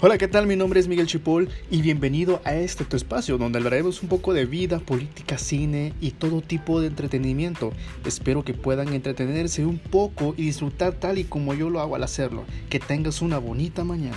Hola, ¿qué tal? Mi nombre es Miguel Chipol y bienvenido a este tu espacio donde hablaremos un poco de vida, política, cine y todo tipo de entretenimiento. Espero que puedan entretenerse un poco y disfrutar tal y como yo lo hago al hacerlo. Que tengas una bonita mañana.